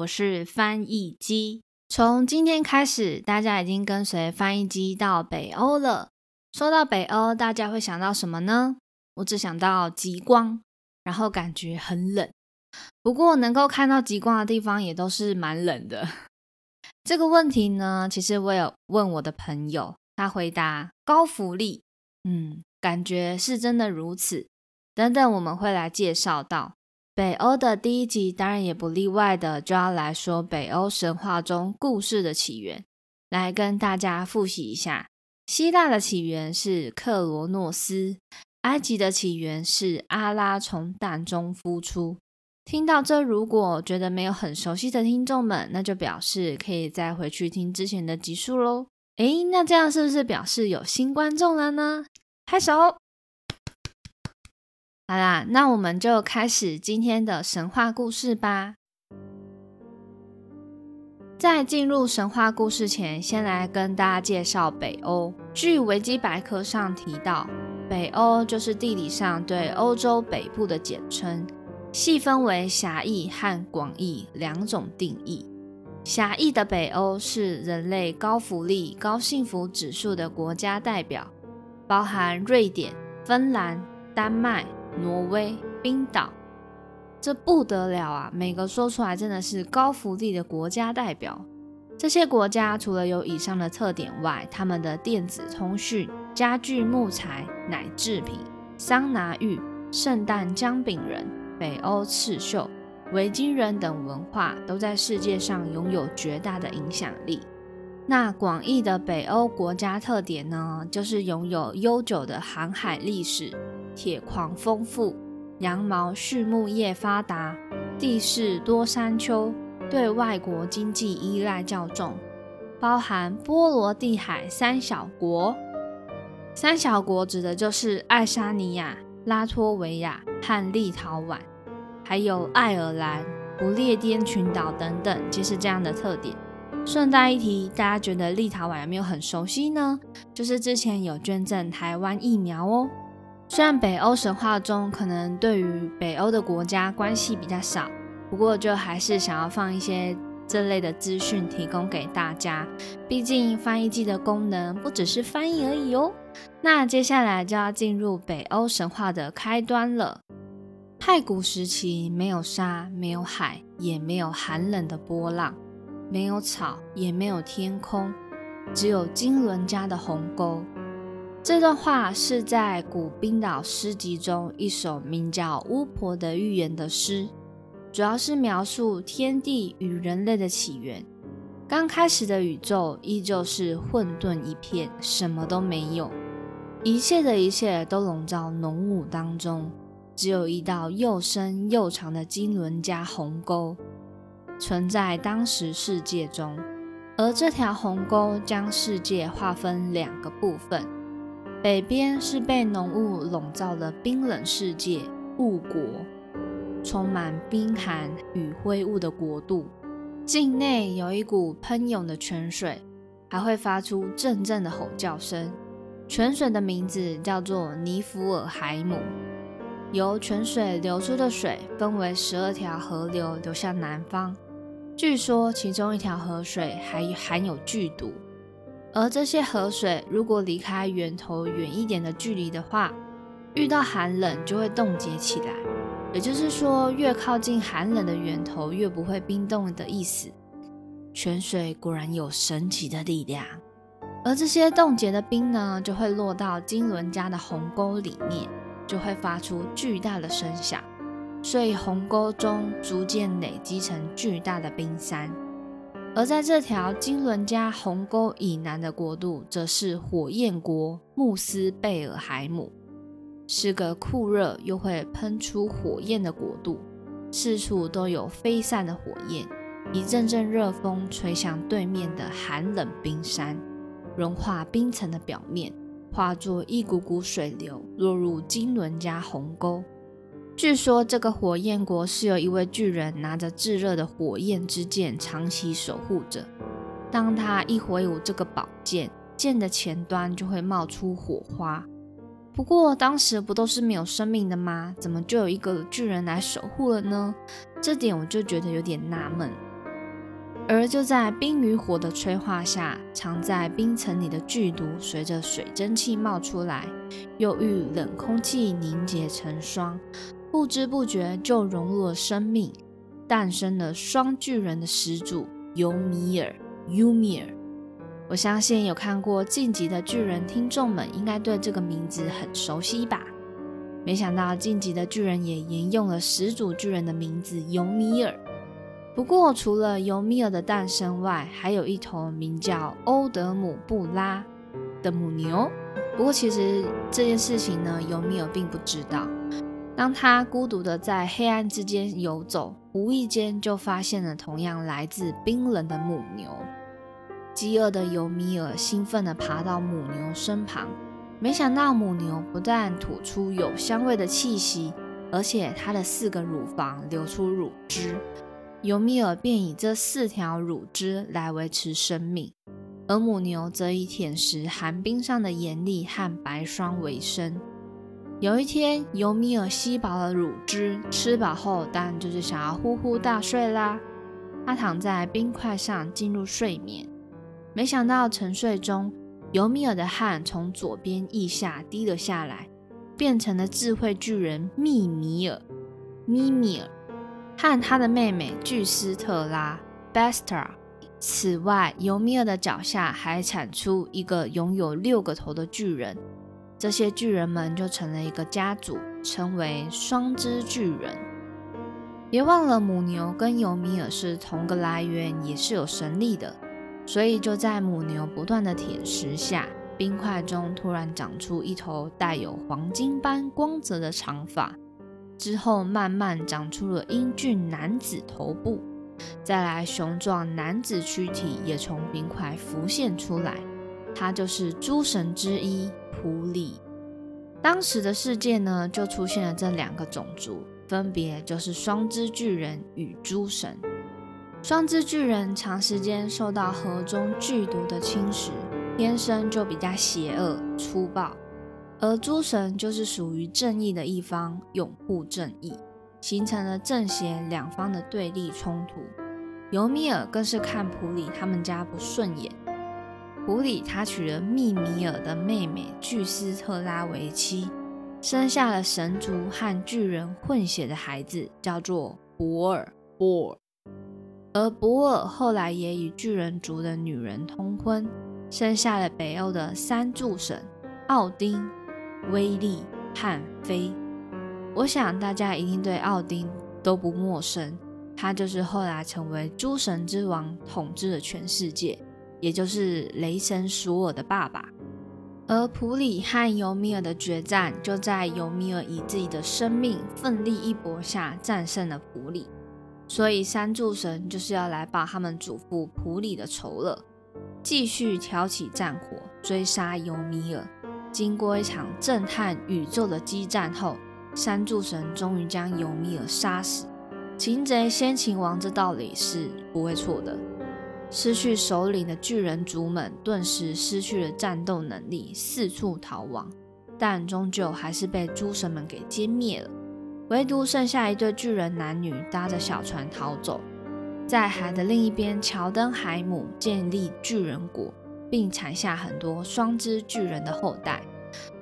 我是翻译机。从今天开始，大家已经跟随翻译机到北欧了。说到北欧，大家会想到什么呢？我只想到极光，然后感觉很冷。不过能够看到极光的地方也都是蛮冷的。这个问题呢，其实我有问我的朋友，他回答高福利。嗯，感觉是真的如此。等等，我们会来介绍到。北欧的第一集当然也不例外的，就要来说北欧神话中故事的起源，来跟大家复习一下。希腊的起源是克罗诺斯，埃及的起源是阿拉从蛋中孵出。听到这，如果觉得没有很熟悉的听众们，那就表示可以再回去听之前的集数喽。诶，那这样是不是表示有新观众了呢？拍手。好啦，那我们就开始今天的神话故事吧。在进入神话故事前，先来跟大家介绍北欧。据维基百科上提到，北欧就是地理上对欧洲北部的简称，细分为狭义和广义两种定义。狭义的北欧是人类高福利、高幸福指数的国家代表，包含瑞典、芬兰、丹麦。挪威、冰岛，这不得了啊！每个说出来真的是高福利的国家代表。这些国家除了有以上的特点外，他们的电子通讯、家具、木材、奶制品、桑拿浴、圣诞姜饼人、北欧刺绣、维京人等文化，都在世界上拥有绝大的影响力。那广义的北欧国家特点呢，就是拥有悠久的航海历史。铁矿丰富，羊毛畜牧业发达，地势多山丘，对外国经济依赖较重，包含波罗的海三小国。三小国指的就是爱沙尼亚、拉脱维亚和立陶宛，还有爱尔兰、不列颠群岛等等，皆是这样的特点。顺带一提，大家觉得立陶宛有没有很熟悉呢？就是之前有捐赠台湾疫苗哦。虽然北欧神话中可能对于北欧的国家关系比较少，不过就还是想要放一些这类的资讯提供给大家。毕竟翻译机的功能不只是翻译而已哦。那接下来就要进入北欧神话的开端了。太古时期，没有沙，没有海，也没有寒冷的波浪，没有草，也没有天空，只有金轮家的鸿沟。这段话是在古冰岛诗集中一首名叫《巫婆的预言》的诗，主要是描述天地与人类的起源。刚开始的宇宙依旧是混沌一片，什么都没有，一切的一切都笼罩浓雾当中，只有一道又深又长的金轮加鸿沟存在当时世界中，而这条鸿沟将世界划分两个部分。北边是被浓雾笼罩的冰冷世界雾国，充满冰寒与灰雾的国度。境内有一股喷涌的泉水，还会发出阵阵的吼叫声。泉水的名字叫做尼福尔海姆。由泉水流出的水分为十二条河流流向南方。据说其中一条河水还含有剧毒。而这些河水如果离开源头远一点的距离的话，遇到寒冷就会冻结起来。也就是说，越靠近寒冷的源头，越不会冰冻的意思。泉水果然有神奇的力量。而这些冻结的冰呢，就会落到金轮家的鸿沟里面，就会发出巨大的声响，所以鸿沟中逐渐累积成巨大的冰山。而在这条金伦加鸿沟以南的国度，则是火焰国穆斯贝尔海姆，是个酷热又会喷出火焰的国度，四处都有飞散的火焰，一阵阵热风吹向对面的寒冷冰山，融化冰层的表面，化作一股股水流，落入金伦加鸿沟。据说这个火焰国是由一位巨人拿着炙热的火焰之剑长期守护着。当他一挥舞这个宝剑，剑的前端就会冒出火花。不过当时不都是没有生命的吗？怎么就有一个巨人来守护了呢？这点我就觉得有点纳闷。而就在冰与火的催化下，藏在冰层里的剧毒随着水蒸气冒出来，又遇冷空气凝结成霜，不知不觉就融入了生命，诞生了双巨人的始祖尤米尔。尤米尔，我相信有看过《晋级的巨人》听众们应该对这个名字很熟悉吧？没想到《晋级的巨人》也沿用了始祖巨人的名字尤米尔。不过，除了尤米尔的诞生外，还有一头名叫欧德姆布拉的母牛。不过，其实这件事情呢，尤米尔并不知道。当他孤独的在黑暗之间游走，无意间就发现了同样来自冰冷的母牛。饥饿的尤米尔兴奋地爬到母牛身旁，没想到母牛不但吐出有香味的气息，而且它的四个乳房流出乳汁。尤米尔便以这四条乳汁来维持生命，而母牛则以舔食寒冰上的盐粒和白霜为生。有一天，尤米尔吸饱了乳汁，吃饱后当然就是想要呼呼大睡啦。他躺在冰块上进入睡眠。没想到沉睡中，尤米尔的汗从左边腋下滴了下来，变成了智慧巨人密米尔（咪米尔）和他的妹妹巨斯特拉 （Bestra）。此外，尤米尔的脚下还产出一个拥有六个头的巨人，这些巨人们就成了一个家族，称为双肢巨人。别忘了，母牛跟尤米尔是同个来源，也是有神力的。所以就在母牛不断的舔食下，冰块中突然长出一头带有黄金般光泽的长发，之后慢慢长出了英俊男子头部，再来雄壮男子躯体也从冰块浮现出来，他就是诸神之一普里。当时的世界呢，就出现了这两个种族，分别就是双之巨人与诸神。双之巨人长时间受到河中剧毒的侵蚀，天生就比较邪恶粗暴；而诸神就是属于正义的一方，拥护正义，形成了正邪两方的对立冲突。尤米尔更是看普里他们家不顺眼，普里他娶了密米尔的妹妹巨斯特拉为妻，生下了神族和巨人混血的孩子，叫做博尔博尔。而博尔后来也与巨人族的女人通婚，生下了北欧的三柱神奥丁、威利和菲。我想大家一定对奥丁都不陌生，他就是后来成为诸神之王，统治了全世界，也就是雷神索尔的爸爸。而普里和尤米尔的决战，就在尤米尔以自己的生命奋力一搏下战胜了普里。所以三柱神就是要来报他们祖父普里的仇了，继续挑起战火，追杀尤米尔。经过一场震撼宇宙的激战后，三柱神终于将尤米尔杀死。擒贼先擒王这道理是不会错的。失去首领的巨人族们顿时失去了战斗能力，四处逃亡，但终究还是被诸神们给歼灭了。唯独剩下一对巨人男女搭着小船逃走，在海的另一边，乔登海姆建立巨人国，并产下很多双之巨人的后代。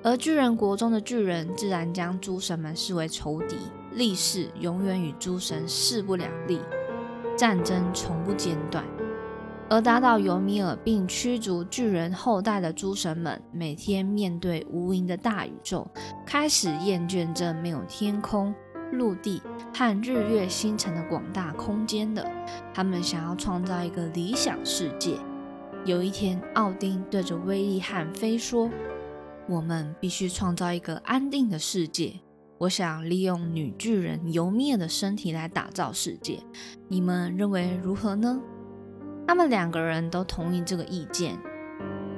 而巨人国中的巨人自然将诸神们视为仇敌，立誓永远与诸神势不两立，战争从不间断。而打倒尤米尔并驱逐巨人后代的诸神们，每天面对无垠的大宇宙，开始厌倦这没有天空、陆地和日月星辰的广大空间了。他们想要创造一个理想世界。有一天，奥丁对着威利汉飞说：“我们必须创造一个安定的世界。我想利用女巨人尤米尔的身体来打造世界，你们认为如何呢？他们两个人都同意这个意见，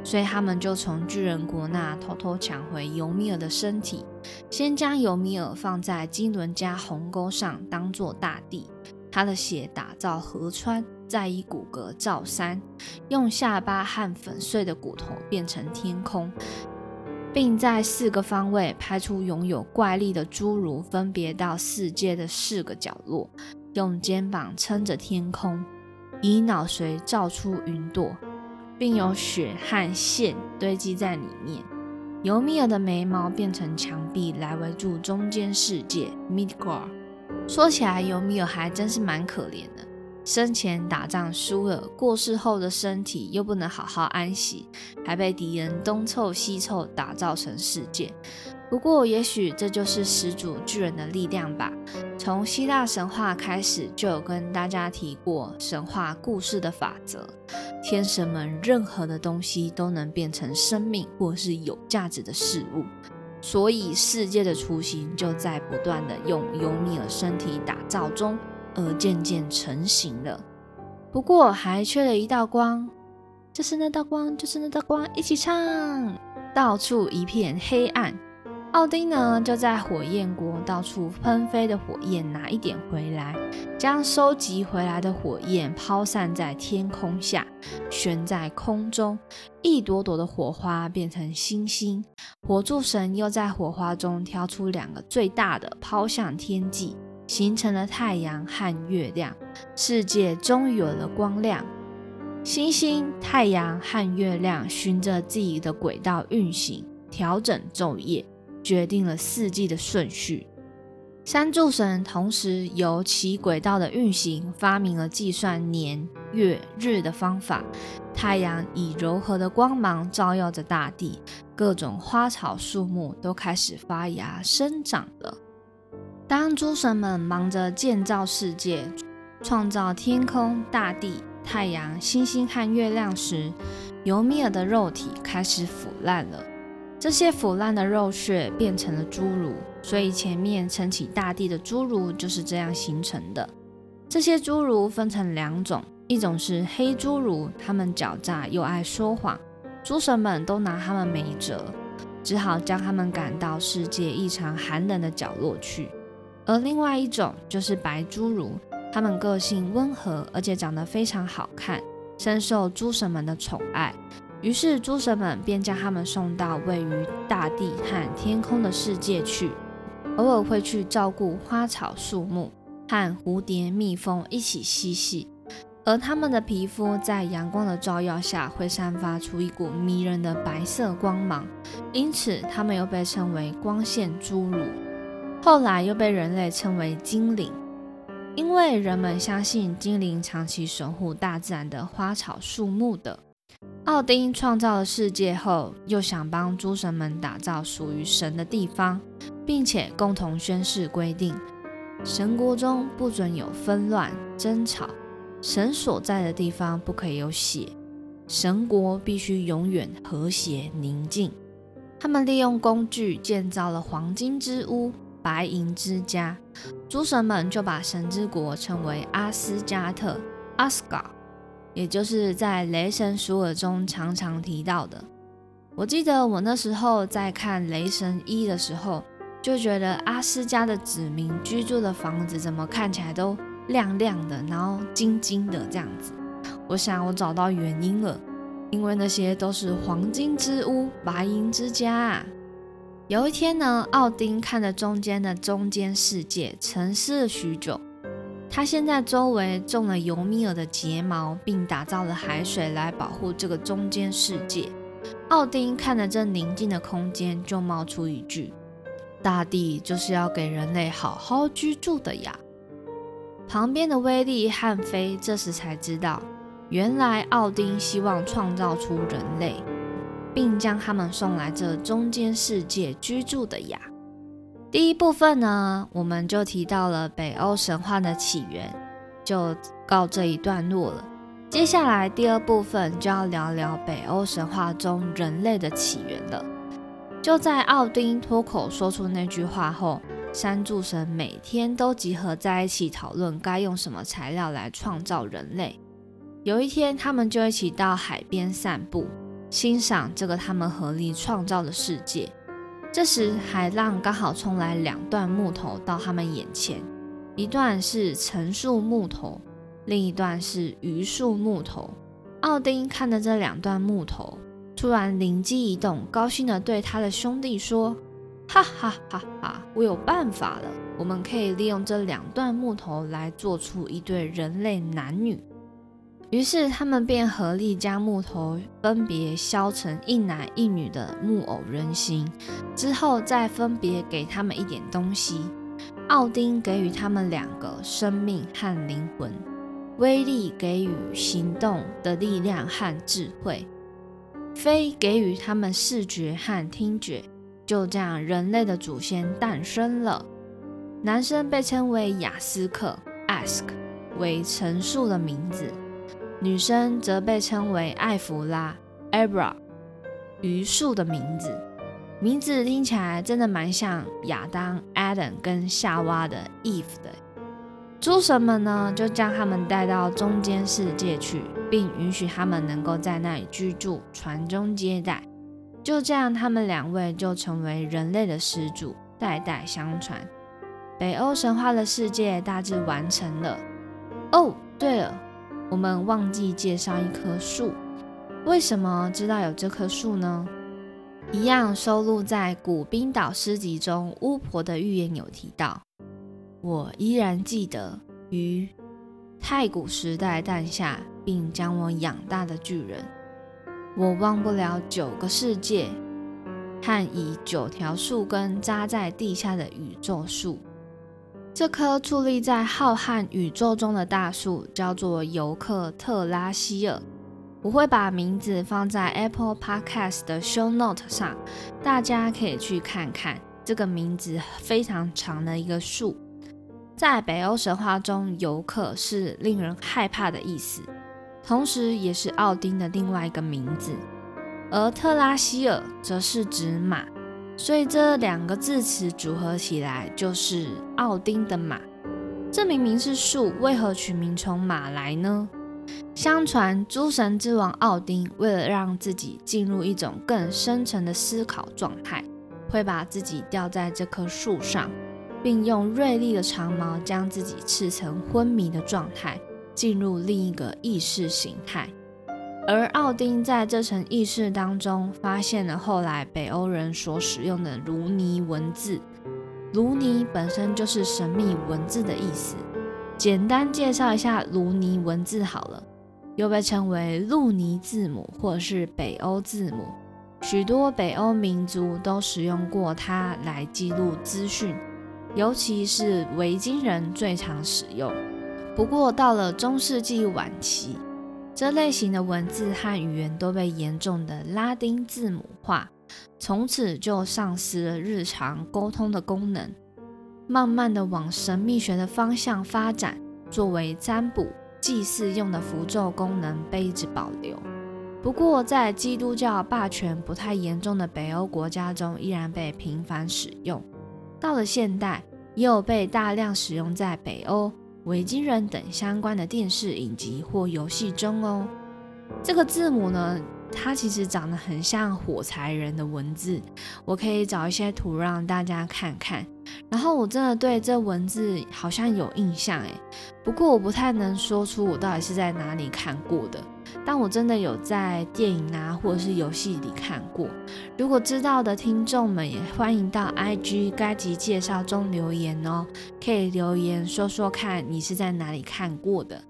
所以他们就从巨人国那偷偷抢回尤米尔的身体，先将尤米尔放在金轮加鸿沟上当做大地，他的血打造河川，再以骨骼造山，用下巴和粉碎的骨头变成天空。并在四个方位拍出拥有怪力的侏儒，分别到世界的四个角落，用肩膀撑着天空，以脑髓造出云朵，并有血和线堆积在里面。尤米尔的眉毛变成墙壁来围住中间世界 Midgar。说起来，尤米尔还真是蛮可怜的。生前打仗输了，过世后的身体又不能好好安息，还被敌人东凑西凑打造成世界。不过，也许这就是始祖巨人的力量吧。从希腊神话开始，就有跟大家提过神话故事的法则：天神们任何的东西都能变成生命或是有价值的事物，所以世界的雏形就在不断的用尤米尔身体打造中。而渐渐成型了，不过还缺了一道光，就是那道光，就是那道光，一起唱。到处一片黑暗，奥丁呢就在火焰国到处喷飞的火焰拿一点回来，将收集回来的火焰抛散在天空下，悬在空中，一朵朵的火花变成星星。火柱神又在火花中挑出两个最大的，抛向天际。形成了太阳和月亮，世界终于有了光亮。星星、太阳和月亮循着自己的轨道运行，调整昼夜，决定了四季的顺序。三柱神同时由其轨道的运行，发明了计算年、月、日的方法。太阳以柔和的光芒照耀着大地，各种花草树木都开始发芽生长了。当诸神们忙着建造世界、创造天空、大地、太阳、星星和月亮时，尤米尔的肉体开始腐烂了。这些腐烂的肉屑变成了侏儒，所以前面撑起大地的侏儒就是这样形成的。这些侏儒分成两种，一种是黑侏儒，他们狡诈又爱说谎，诸神们都拿他们没辙，只好将他们赶到世界异常寒冷的角落去。而另外一种就是白侏儒，他们个性温和，而且长得非常好看，深受诸神们的宠爱。于是诸神们便将他们送到位于大地和天空的世界去，偶尔会去照顾花草树木，和蝴蝶、蜜蜂一起嬉戏。而他们的皮肤在阳光的照耀下会散发出一股迷人的白色光芒，因此他们又被称为光线侏儒。后来又被人类称为精灵，因为人们相信精灵长期守护大自然的花草树木的。奥丁创造了世界后，又想帮诸神们打造属于神的地方，并且共同宣誓规定：神国中不准有纷乱争吵，神所在的地方不可以有血，神国必须永远和谐宁静。他们利用工具建造了黄金之屋。白银之家，诸神们就把神之国称为阿斯加特 （Asgard），也就是在雷神索尔中常常提到的。我记得我那时候在看雷神一的时候，就觉得阿斯加的子民居住的房子怎么看起来都亮亮的，然后金金的这样子。我想我找到原因了，因为那些都是黄金之屋、白银之家。啊有一天呢，奥丁看着中间的中间世界，沉思了许久。他现在周围种了尤米尔的睫毛，并打造了海水来保护这个中间世界。奥丁看着这宁静的空间，就冒出一句：“大地就是要给人类好好居住的呀。”旁边的威利汉菲这时才知道，原来奥丁希望创造出人类。并将他们送来这中间世界居住的呀。第一部分呢，我们就提到了北欧神话的起源，就告这一段落了。接下来第二部分就要聊聊北欧神话中人类的起源了。就在奥丁脱口说出那句话后，三柱神每天都集合在一起讨论该用什么材料来创造人类。有一天，他们就一起到海边散步，欣赏这个他们合力创造的世界。这时，海浪刚好冲来两段木头到他们眼前，一段是陈树木头，另一段是榆树木头。奥丁看着这两段木头，突然灵机一动，高兴地对他的兄弟说：“哈哈哈哈！我有办法了！我们可以利用这两段木头来做出一对人类男女。”于是他们便合力将木头分别削成一男一女的木偶人形，之后再分别给他们一点东西。奥丁给予他们两个生命和灵魂。威力给予行动的力量和智慧，非给予他们视觉和听觉。就这样，人类的祖先诞生了。男生被称为雅斯克 （Ask），为陈述的名字；女生则被称为艾弗拉 （Abra），榆树的名字。名字听起来真的蛮像亚当 （Adam） 跟夏娃的 （Eve） 的。诸神们呢，就将他们带到中间世界去，并允许他们能够在那里居住、传宗接代。就这样，他们两位就成为人类的始祖，代代相传。北欧神话的世界大致完成了。哦，对了，我们忘记介绍一棵树。为什么知道有这棵树呢？一样收录在古冰岛诗集中，巫婆的预言有提到。我依然记得于太古时代诞下并将我养大的巨人。我忘不了九个世界和以九条树根扎在地下的宇宙树。这棵矗立在浩瀚宇宙中的大树叫做尤克特拉希尔。我会把名字放在 Apple Podcast 的 Show Note 上，大家可以去看看。这个名字非常长的一个树。在北欧神话中，尤克是令人害怕的意思，同时也是奥丁的另外一个名字。而特拉希尔则是指马，所以这两个字词组合起来就是奥丁的马。这明明是树，为何取名从马来呢？相传诸神之王奥丁为了让自己进入一种更深层的思考状态，会把自己吊在这棵树上。并用锐利的长矛将自己刺成昏迷的状态，进入另一个意识形态。而奥丁在这层意识当中，发现了后来北欧人所使用的卢尼文字。卢尼本身就是神秘文字的意思。简单介绍一下卢尼文字好了，又被称为路尼字母或是北欧字母。许多北欧民族都使用过它来记录资讯。尤其是维京人最常使用。不过到了中世纪晚期，这类型的文字和语言都被严重的拉丁字母化，从此就丧失了日常沟通的功能，慢慢的往神秘学的方向发展。作为占卜、祭祀用的符咒功能被一直保留。不过在基督教霸权不太严重的北欧国家中，依然被频繁使用。到了现代，也有被大量使用在北欧、维京人等相关的电视影集或游戏中哦。这个字母呢，它其实长得很像火柴人的文字，我可以找一些图让大家看看。然后我真的对这文字好像有印象诶，不过我不太能说出我到底是在哪里看过的。但我真的有在电影啊，或者是游戏里看过。如果知道的听众们，也欢迎到 IG 该集介绍中留言哦，可以留言说说看你是在哪里看过的。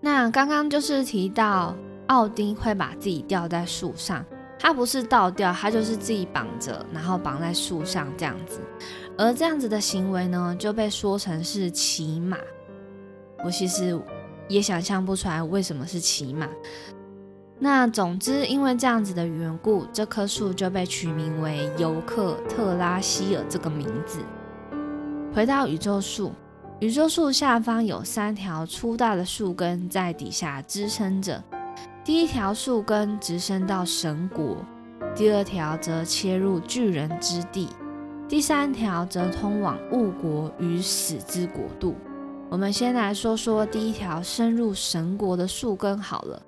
那刚刚就是提到奥丁会把自己吊在树上，他不是倒吊，他就是自己绑着，然后绑在树上这样子。而这样子的行为呢，就被说成是骑马。我其实。也想象不出来为什么是骑马。那总之，因为这样子的缘故，这棵树就被取名为尤克特拉希尔这个名字。回到宇宙树，宇宙树下方有三条粗大的树根在底下支撑着。第一条树根直伸到神国，第二条则切入巨人之地，第三条则通往物国与死之国度。我们先来说说第一条深入神国的树根好了，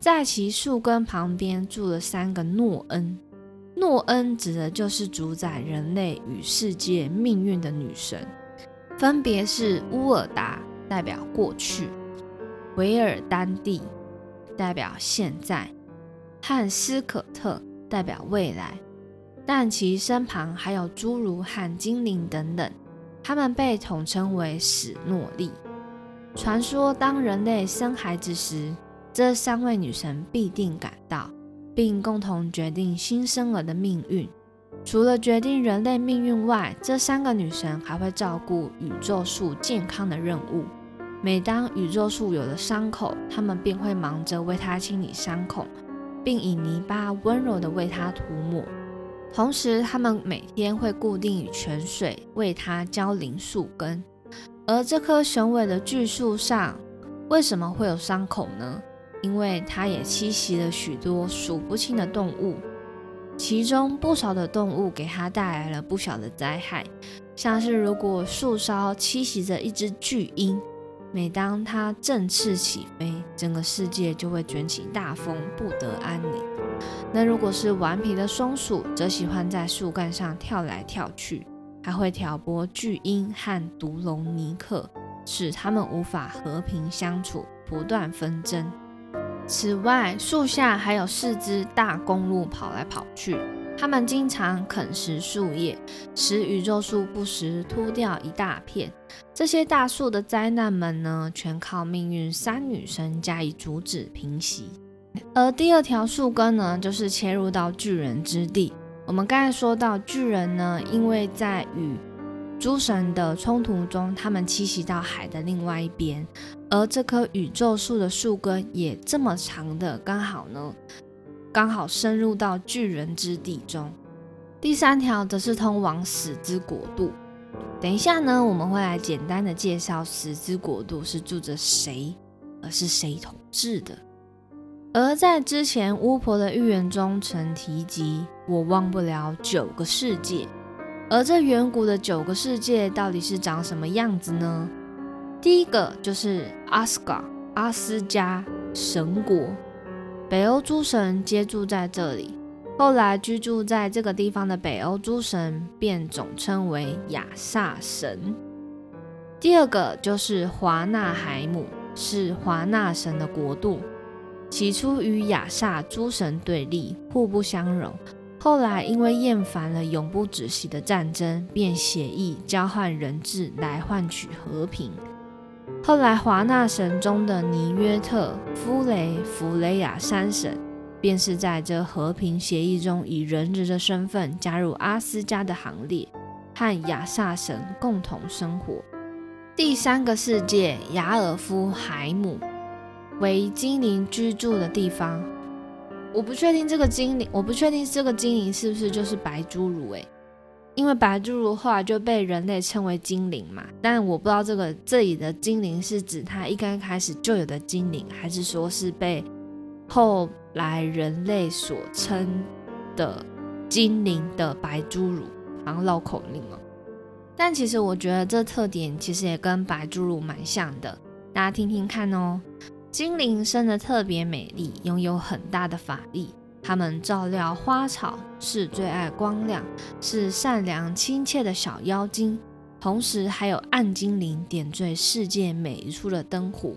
在其树根旁边住了三个诺恩。诺恩指的就是主宰人类与世界命运的女神，分别是乌尔达代表过去，维尔丹蒂代表现在，和斯可特代表未来。但其身旁还有侏儒和精灵等等，他们被统称为史诺利。传说当人类生孩子时，这三位女神必定赶到，并共同决定新生儿的命运。除了决定人类命运外，这三个女神还会照顾宇宙树健康的任务。每当宇宙树有了伤口，她们便会忙着为它清理伤口，并以泥巴温柔地为它涂抹。同时，他们每天会固定以泉水为它浇淋树根。而这棵雄伟的巨树上为什么会有伤口呢？因为它也栖息了许多数不清的动物，其中不少的动物给它带来了不小的灾害，像是如果树梢栖息着一只巨鹰。每当它振翅起飞，整个世界就会卷起大风，不得安宁。那如果是顽皮的松鼠，则喜欢在树干上跳来跳去，还会挑拨巨鹰和毒龙尼克，使它们无法和平相处，不断纷争。此外，树下还有四只大公鹿跑来跑去。它们经常啃食树叶，使宇宙树不时秃掉一大片。这些大树的灾难们呢，全靠命运三女神加以阻止平息。而第二条树根呢，就是切入到巨人之地。我们刚才说到巨人呢，因为在与诸神的冲突中，他们栖息到海的另外一边，而这棵宇宙树的树根也这么长的，刚好呢。刚好深入到巨人之地中。第三条则是通往死之国度。等一下呢，我们会来简单的介绍死之国度是住着谁，而是谁统治的。而在之前巫婆的预言中曾提及，我忘不了九个世界。而这远古的九个世界到底是长什么样子呢？第一个就是阿斯加阿斯加神国。北欧诸神皆住在这里，后来居住在这个地方的北欧诸神便总称为亚萨神。第二个就是华纳海姆，是华纳神的国度。起初与亚萨诸神对立，互不相容。后来因为厌烦了永不止息的战争，便协议交换人质来换取和平。后来，华纳神中的尼约特、夫雷、弗雷亚三神，便是在这和平协议中以人质的身份加入阿斯加的行列，和亚萨神共同生活。第三个世界雅尔夫海姆为精灵居住的地方。我不确定这个精灵，我不确定这个精灵是不是就是白侏儒？诶。因为白侏儒后来就被人类称为精灵嘛，但我不知道这个这里的精灵是指他一刚开始就有的精灵，还是说是被后来人类所称的精灵的白侏儒，好像绕口令哦。但其实我觉得这特点其实也跟白侏儒蛮像的，大家听听看哦。精灵生得特别美丽，拥有很大的法力。他们照料花草，是最爱光亮，是善良亲切的小妖精，同时还有暗精灵点缀世界每一处的灯火。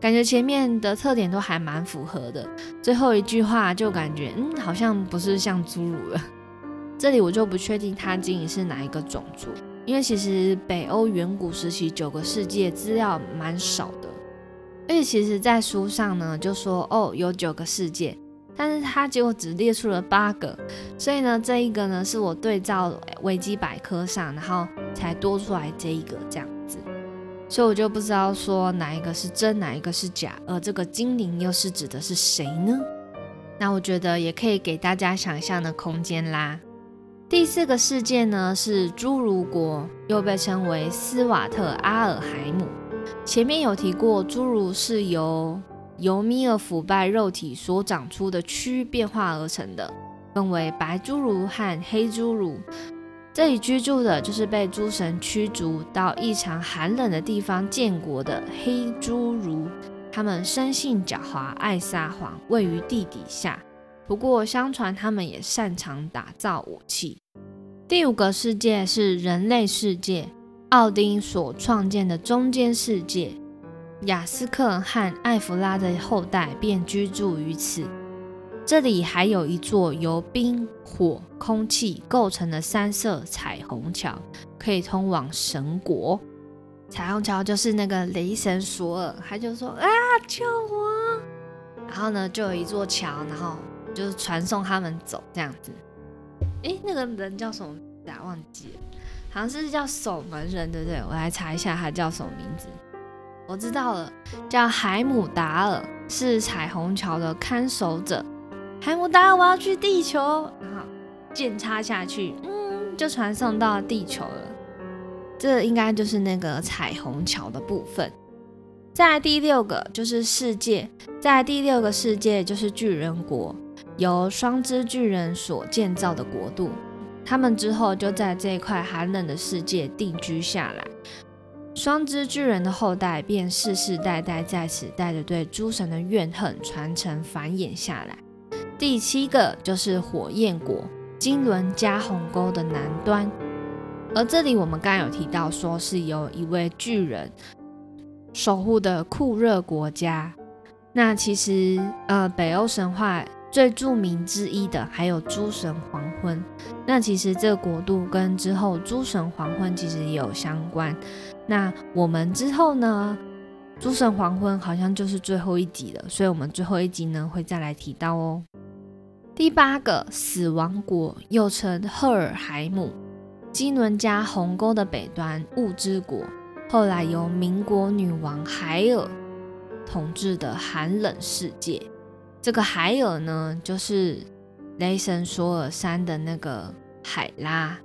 感觉前面的特点都还蛮符合的，最后一句话就感觉，嗯，好像不是像侏儒了。这里我就不确定他精灵是哪一个种族，因为其实北欧远古时期九个世界资料蛮少的，而且其实在书上呢就说，哦，有九个世界。但是它结果只列出了八个，所以呢，这一个呢是我对照维基百科上，然后才多出来这一个这样子，所以我就不知道说哪一个是真，哪一个是假，而这个精灵又是指的是谁呢？那我觉得也可以给大家想象的空间啦。第四个世界呢是侏儒国，又被称为斯瓦特阿尔海姆。前面有提过，侏儒是由由米尔腐败肉体所长出的蛆变化而成的，分为白侏儒和黑侏儒。这里居住的就是被诸神驱逐到异常寒冷的地方建国的黑侏儒。他们生性狡猾，爱撒谎，位于地底下。不过，相传他们也擅长打造武器。第五个世界是人类世界，奥丁所创建的中间世界。雅斯克和艾弗拉的后代便居住于此。这里还有一座由冰、火、空气构成的三色彩虹桥，可以通往神国。彩虹桥就是那个雷神索尔，他就说啊，救我！然后呢，就有一座桥，然后就是传送他们走这样子。诶，那个人叫什么名字啊？忘记了，好像是叫守门人，对不对？我来查一下他叫什么名字。我知道了，叫海姆达尔，是彩虹桥的看守者。海姆达尔，我要去地球，然后剑插下去，嗯，就传送到地球了。这应该就是那个彩虹桥的部分。在第六个就是世界，在第六个世界就是巨人国，由双之巨人所建造的国度。他们之后就在这一块寒冷的世界定居下来。双之巨人的后代便世世代代在此带着对诸神的怨恨传承繁衍下来。第七个就是火焰国，金轮加鸿沟的南端，而这里我们刚刚有提到，说是由一位巨人守护的酷热国家。那其实，呃，北欧神话最著名之一的还有诸神黄昏。那其实这个国度跟之后诸神黄昏其实也有相关。那我们之后呢，诸神黄昏好像就是最后一集了，所以我们最后一集呢会再来提到哦。第八个死亡国，又称赫尔海姆，基伦加鸿沟的北端物之国，后来由民国女王海尔统治的寒冷世界。这个海尔呢，就是雷神索尔山的那个海拉，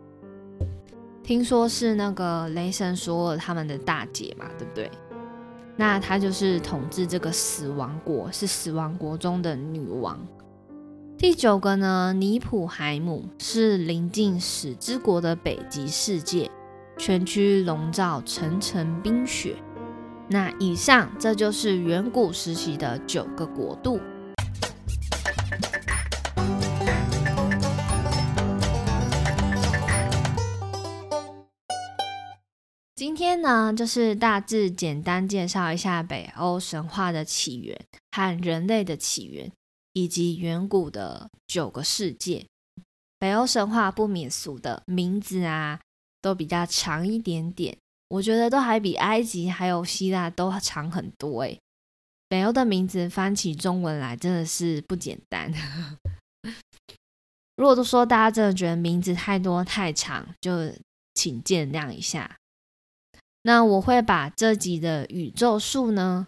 听说是那个雷神索尔他们的大姐嘛，对不对？那她就是统治这个死亡国，是死亡国中的女王。第九个呢，尼普海姆是临近史之国的北极世界，全区笼罩层层冰雪。那以上这就是远古时期的九个国度。天呢，就是大致简单介绍一下北欧神话的起源和人类的起源。以及远古的九个世界，北欧神话不免俗的名字啊，都比较长一点点。我觉得都还比埃及还有希腊都长很多诶。北欧的名字翻起中文来真的是不简单。如果都说大家真的觉得名字太多太长，就请见谅一下。那我会把这集的宇宙数呢。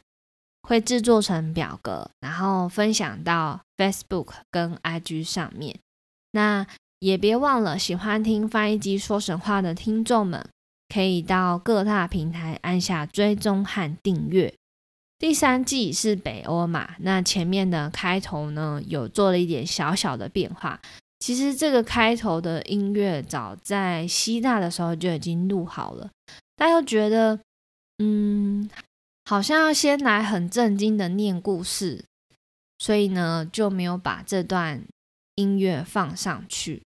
会制作成表格，然后分享到 Facebook 跟 IG 上面。那也别忘了，喜欢听翻译机说神话的听众们，可以到各大平台按下追踪和订阅。第三季是北欧嘛？那前面的开头呢，有做了一点小小的变化。其实这个开头的音乐，早在希腊的时候就已经录好了，但又觉得，嗯。好像要先来很震惊的念故事，所以呢就没有把这段音乐放上去。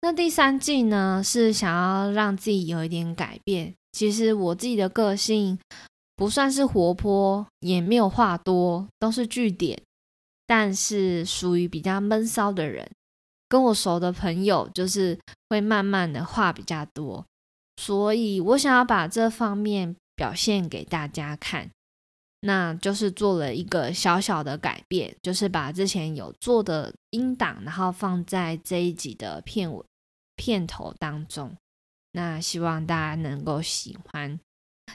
那第三季呢是想要让自己有一点改变。其实我自己的个性不算是活泼，也没有话多，都是句点，但是属于比较闷骚的人。跟我熟的朋友就是会慢慢的话比较多，所以我想要把这方面。表现给大家看，那就是做了一个小小的改变，就是把之前有做的音档，然后放在这一集的片尾片头当中。那希望大家能够喜欢。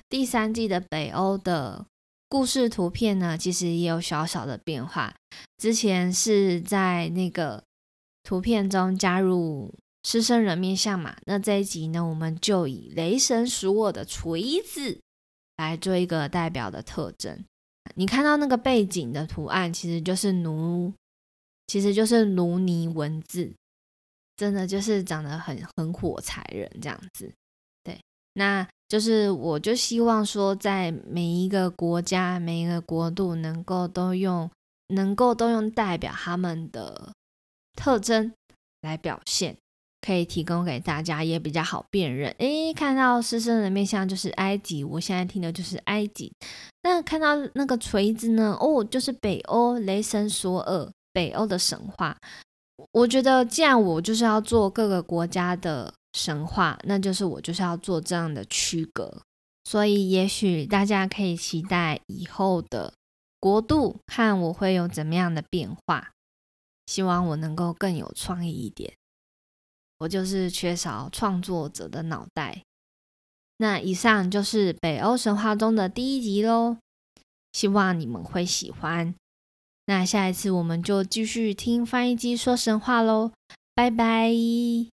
第三季的北欧的故事图片呢，其实也有小小的变化。之前是在那个图片中加入狮身人面像嘛，那这一集呢，我们就以雷神属我的锤子。来做一个代表的特征。你看到那个背景的图案，其实就是卢，其实就是卢尼文字。真的就是长得很很火柴人这样子。对，那就是我就希望说，在每一个国家、每一个国度，能够都用能够都用代表他们的特征来表现。可以提供给大家，也比较好辨认。诶，看到狮身人面像就是埃及，我现在听的就是埃及。那看到那个锤子呢？哦，就是北欧雷神索尔，北欧的神话。我觉得，既然我就是要做各个国家的神话，那就是我就是要做这样的区隔。所以，也许大家可以期待以后的国度，看我会有怎么样的变化。希望我能够更有创意一点。我就是缺少创作者的脑袋。那以上就是北欧神话中的第一集喽，希望你们会喜欢。那下一次我们就继续听翻译机说神话喽，拜拜。